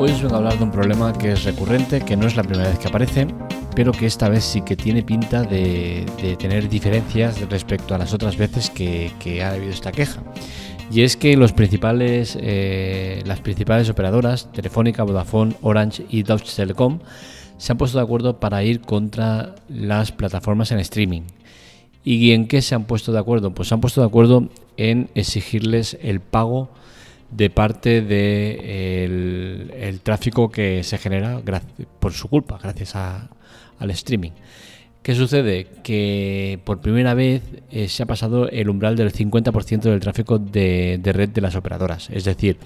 Hoy os vengo a hablar de un problema que es recurrente, que no es la primera vez que aparece, pero que esta vez sí que tiene pinta de, tener diferencias respecto a las otras veces que, ha habido esta queja. Y es que eh, las principales operadoras, Telefónica, Vodafone, Orange y Deutsche Telekom, se han puesto de acuerdo para ir contra las plataformas en streaming. ¿Y en qué se han puesto de acuerdo? Pues se han puesto de acuerdo en exigirles el pago de parte del de el tráfico que se genera por su culpa, gracias al streaming. ¿Qué sucede? Que por primera vez eh, se ha pasado el umbral del 50% del tráfico de, red de las operadoras. Es decir,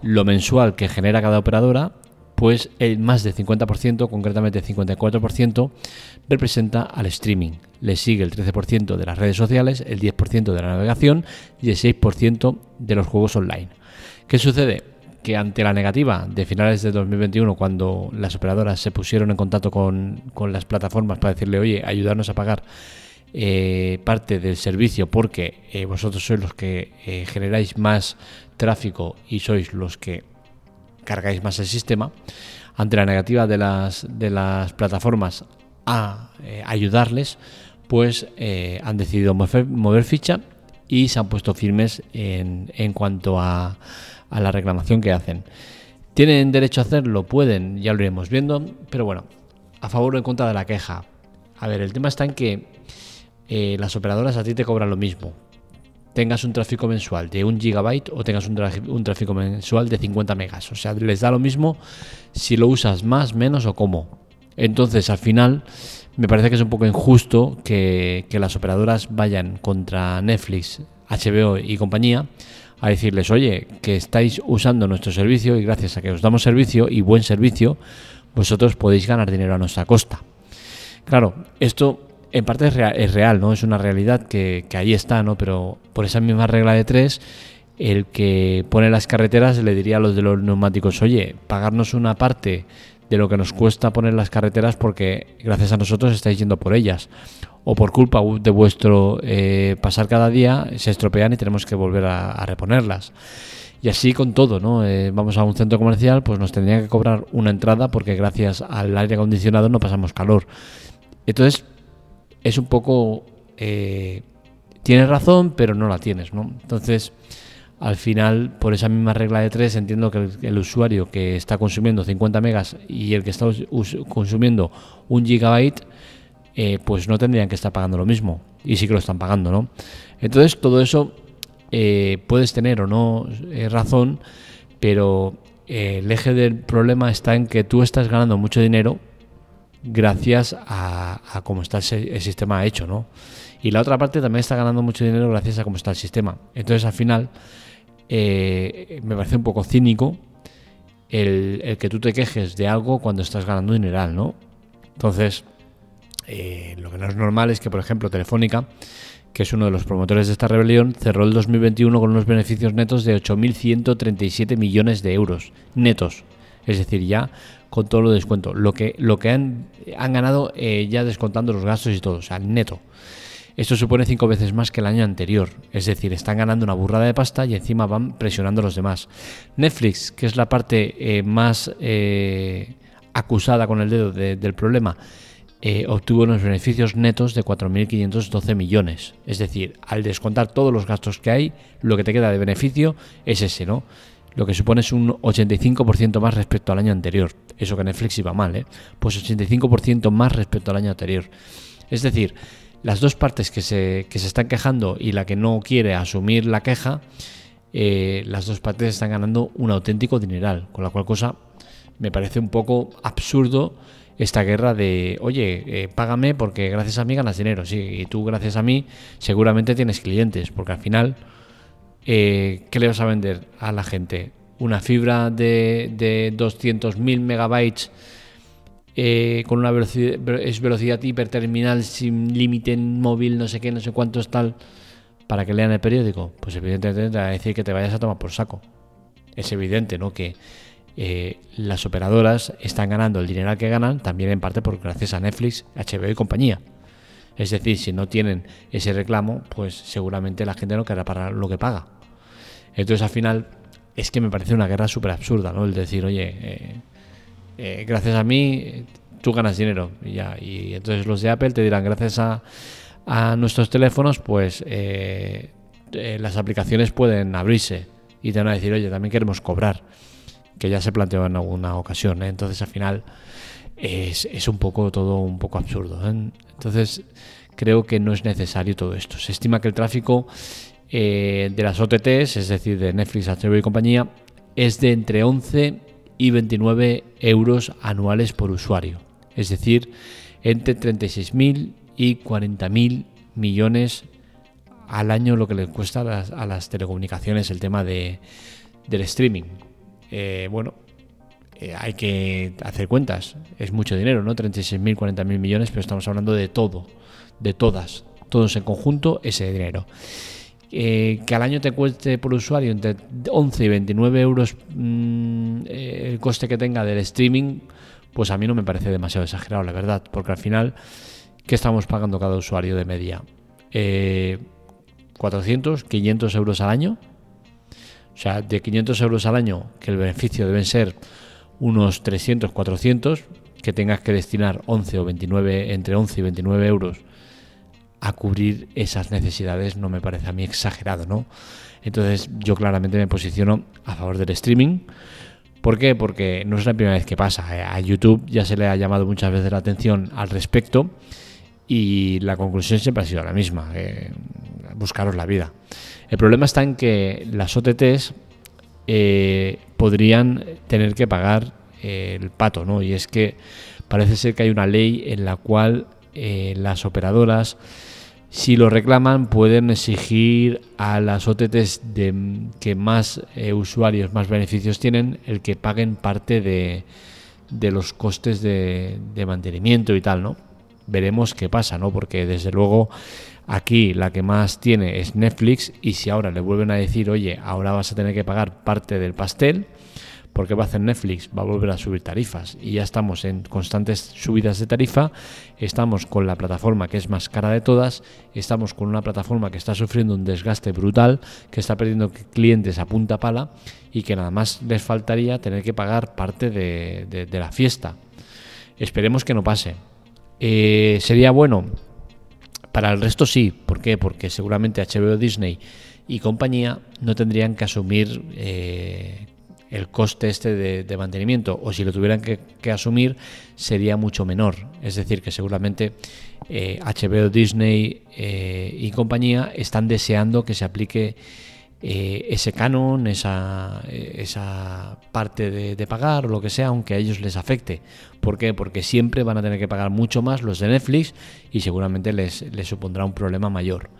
lo mensual que genera cada operadora, pues el más del 50%, concretamente el 54%, representa al streaming. Le sigue el 13% de las redes sociales, el 10% de la navegación y el 6% de los juegos online. ¿Qué sucede? Que ante la negativa de finales de 2021, cuando las operadoras se pusieron en contacto con, las plataformas para decirle, oye, ayudarnos a pagar eh, parte del servicio porque eh, vosotros sois los que eh, generáis más tráfico y sois los que cargáis más el sistema, ante la negativa de las, de las plataformas a ayudarles, pues han decidido mover, ficha y se han puesto firmes en, en cuanto a a la reclamación que hacen. ¿Tienen derecho a hacerlo? Pueden, ya lo iremos viendo, pero bueno, a favor o en contra de la queja. A ver, el tema está en que eh, las operadoras a ti te cobran lo mismo. Tengas un tráfico mensual de un gigabyte o tengas un, tráfico mensual de 50 megas. O sea, les da lo mismo si lo usas más, menos o cómo. Entonces, al final, me parece que es un poco injusto que, que las operadoras vayan contra Netflix, HBO y compañía a decirles, oye, que estáis usando nuestro servicio y gracias a que os damos servicio y buen servicio, vosotros podéis ganar dinero a nuestra costa. Claro, esto en parte es real, ¿no? Es una realidad que, ahí está, ¿no? Pero por esa misma regla de tres, el que pone las carreteras le diría a los de los neumáticos, oye, pagarnos una parte de lo que nos cuesta poner las carreteras porque gracias a nosotros estáis yendo por ellas o por culpa de vuestro eh, pasar cada día se estropean y tenemos que volver a, reponerlas. Y así con todo, ¿no? Eh, vamos a un centro comercial, pues nos tendrían que cobrar una entrada porque gracias al aire acondicionado no pasamos calor. Entonces, es un poco... Eh, tienes razón, pero no la tienes, ¿no? Entonces, al final, por esa misma regla de tres, entiendo que el, usuario que está consumiendo 50 megas y el que está consumiendo un gigabyte eh, pues no tendrían que estar pagando lo mismo. Y sí que lo están pagando, ¿no? Entonces, todo eso eh, puedes tener o no eh, razón, pero el eje del problema está en que tú estás ganando mucho dinero gracias a, cómo está el, sistema hecho, ¿no? Y la otra parte también está ganando mucho dinero gracias a cómo está el sistema. Entonces, al final, me parece un poco cínico el, el, que tú te quejes de algo cuando estás ganando dineral, ¿no? Entonces, eh, lo que no es normal es que, por ejemplo, Telefónica, que es uno de los promotores de esta rebelión, cerró el 2021 con unos beneficios netos de 8.137 millones de euros netos. Es decir, ya con todo lo descuento. Lo que, lo que han, han ganado eh, ya descontando los gastos y todo, o sea, neto. Esto supone cinco veces más que el año anterior. Es decir, están ganando una burrada de pasta y encima van presionando a los demás. Netflix, que es la parte eh, más acusada con el dedo del problema, eh, obtuvo unos beneficios netos de 4.512 millones. Es decir, al descontar todos los gastos que hay, lo que te queda de beneficio es ese, ¿no? Lo que supone es un 85% más respecto al año anterior. Eso que Netflix iba mal, ¿eh? Pues 85% más respecto al año anterior. Es decir, las dos partes que se, que se están quejando y la que no quiere asumir la queja, eh, las dos partes están ganando un auténtico dineral. Con la cual cosa me parece un poco absurdo esta guerra de, oye, eh, págame porque gracias a mí ganas dinero, sí, y tú gracias a mí seguramente tienes clientes, porque al final, eh, ¿qué le vas a vender a la gente? Una fibra de, de 200.000 megabytes eh, con una velocidad, es velocidad hiperterminal sin límite móvil, no sé qué, no sé cuánto es tal, para que lean el periódico. Pues evidentemente te va a decir que te vayas a tomar por saco. Es evidente, ¿no? Que eh, las operadoras están ganando el dinero que ganan también en parte por gracias a Netflix, HBO y compañía. Es decir, si no tienen ese reclamo, pues seguramente la gente no querrá pagar lo que paga. Entonces al final es que me parece una guerra súper absurda, ¿no? El decir, oye, eh, eh, gracias a mí tú ganas dinero y. Y entonces los de Apple te dirán, gracias a, a nuestros teléfonos, pues eh, las aplicaciones pueden abrirse y te van a decir, oye, también queremos cobrar, que ya se planteó en alguna ocasión. Entonces al final es, un poco todo un poco absurdo. Entonces creo que no es necesario todo esto. Se estima que el tráfico de las OTTs, es decir, de Netflix, HBO y compañía, es de entre 11 y 29 euros anuales por usuario, es decir, entre 36.000 y 40.000 millones al año lo que le cuesta a las, telecomunicaciones el tema de, del streaming. Eh, bueno, eh, hay que hacer cuentas, es mucho dinero, ¿no? 36.000, 40.000 millones, pero estamos hablando de todo, de todas, todos en conjunto ese dinero. Eh, que al año te cueste por usuario entre 11 y 29 euros mm, eh, el coste que tenga del streaming, pues a mí no me parece demasiado exagerado, la verdad, porque al final, ¿qué estamos pagando cada usuario de media? Eh, 400, 500 euros al año. O sea, de 500 euros al año, que el beneficio deben ser unos 300, 400, que tengas que destinar 11 o 29, entre 11 y 29 euros a cubrir esas necesidades no me parece a mí exagerado, ¿no? Entonces yo claramente me posiciono a favor del streaming. ¿Por qué? Porque no es la primera vez que pasa. ¿eh? A YouTube ya se le ha llamado muchas veces la atención al respecto y la conclusión siempre ha sido la misma, eh, buscaros la vida. El problema está en que las OTTs eh, podrían tener que pagar el pato, ¿no? Y es que parece ser que hay una ley en la cual las operadoras si lo reclaman, pueden exigir a las OTTs de, que más eh, usuarios, más beneficios tienen, el que paguen parte de, los costes de, mantenimiento y tal, ¿no? Veremos qué pasa, ¿no? Porque desde luego aquí la que más tiene es Netflix y si ahora le vuelven a decir, oye, ahora vas a tener que pagar parte del pastel, porque va a hacer Netflix? Va a volver a subir tarifas y ya estamos en constantes subidas de tarifa, estamos con la plataforma que es más cara de todas, estamos con una plataforma que está sufriendo un desgaste brutal, que está perdiendo clientes a punta pala y que nada más les faltaría tener que pagar parte de, la fiesta. Esperemos que no pase. Eh, ¿Sería bueno? Para el resto sí. ¿Por qué? Porque seguramente HBO Disney y compañía no tendrían que asumir eh, el coste este de, mantenimiento o si lo tuvieran que, asumir sería mucho menor. Es decir, que seguramente HBO, eh, Disney y compañía están deseando que se aplique eh, ese canon, esa, esa parte de, pagar lo que sea, aunque a ellos les afecte. ¿Por qué? Porque siempre van a tener que pagar mucho más los de Netflix y seguramente les, les supondrá un problema mayor.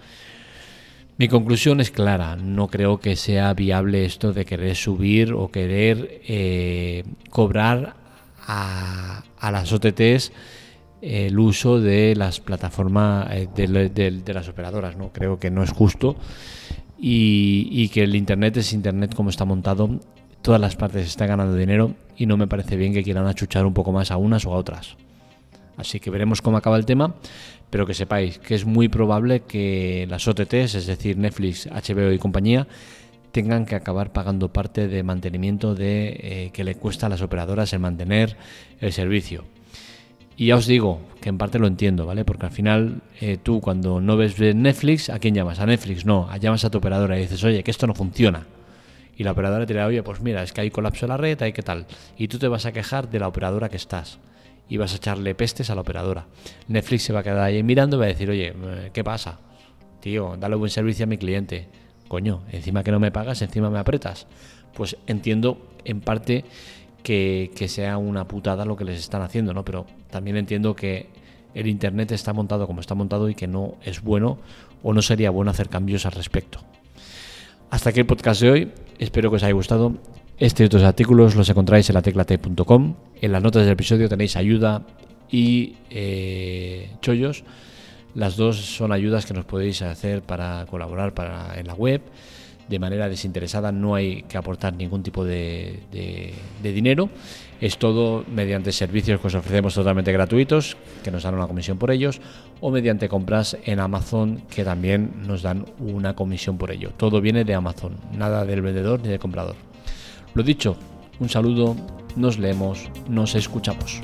Mi conclusión es clara, no creo que sea viable esto de querer subir o querer eh, cobrar a, las OTTs el uso de las plataformas eh, de, las operadoras. No creo que no es justo y, que el Internet es Internet como está montado. Todas las partes están ganando dinero y no me parece bien que quieran achuchar un poco más a unas o a otras. Así que veremos cómo acaba el tema pero que sepáis que es muy probable que las OTTs, es decir, Netflix, HBO y compañía, tengan que acabar pagando parte de mantenimiento de eh, que le cuesta a las operadoras el mantener el servicio. Y ya os digo que en parte lo entiendo, ¿vale? Porque al final eh, tú cuando no ves Netflix, ¿a quién llamas? A Netflix, no, llamas a tu operadora y dices, oye, que esto no funciona. Y la operadora te dirá, oye, pues mira, es que hay colapso de la red, hay que tal. Y tú te vas a quejar de la operadora que estás y vas a echarle pestes a la operadora. Netflix se va a quedar ahí mirando y va a decir, oye, ¿qué pasa? Tío, dale buen servicio a mi cliente. Coño, encima que no me pagas, encima me apretas. Pues entiendo en parte que, sea una putada lo que les están haciendo, ¿no? Pero también entiendo que el Internet está montado como está montado y que no es bueno o no sería bueno hacer cambios al respecto. Hasta aquí el podcast de hoy. Espero que os haya gustado. Este y otros artículos los encontráis en la teclate.com. En las notas del episodio tenéis ayuda y eh, chollos. Las dos son ayudas que nos podéis hacer para colaborar para, en la web. De manera desinteresada, no hay que aportar ningún tipo de, dinero. Es todo mediante servicios que os ofrecemos totalmente gratuitos, que nos dan una comisión por ellos, o mediante compras en Amazon, que también nos dan una comisión por ello. Todo viene de Amazon, nada del vendedor ni del comprador. Lo dicho, un saludo, nos leemos, nos escuchamos.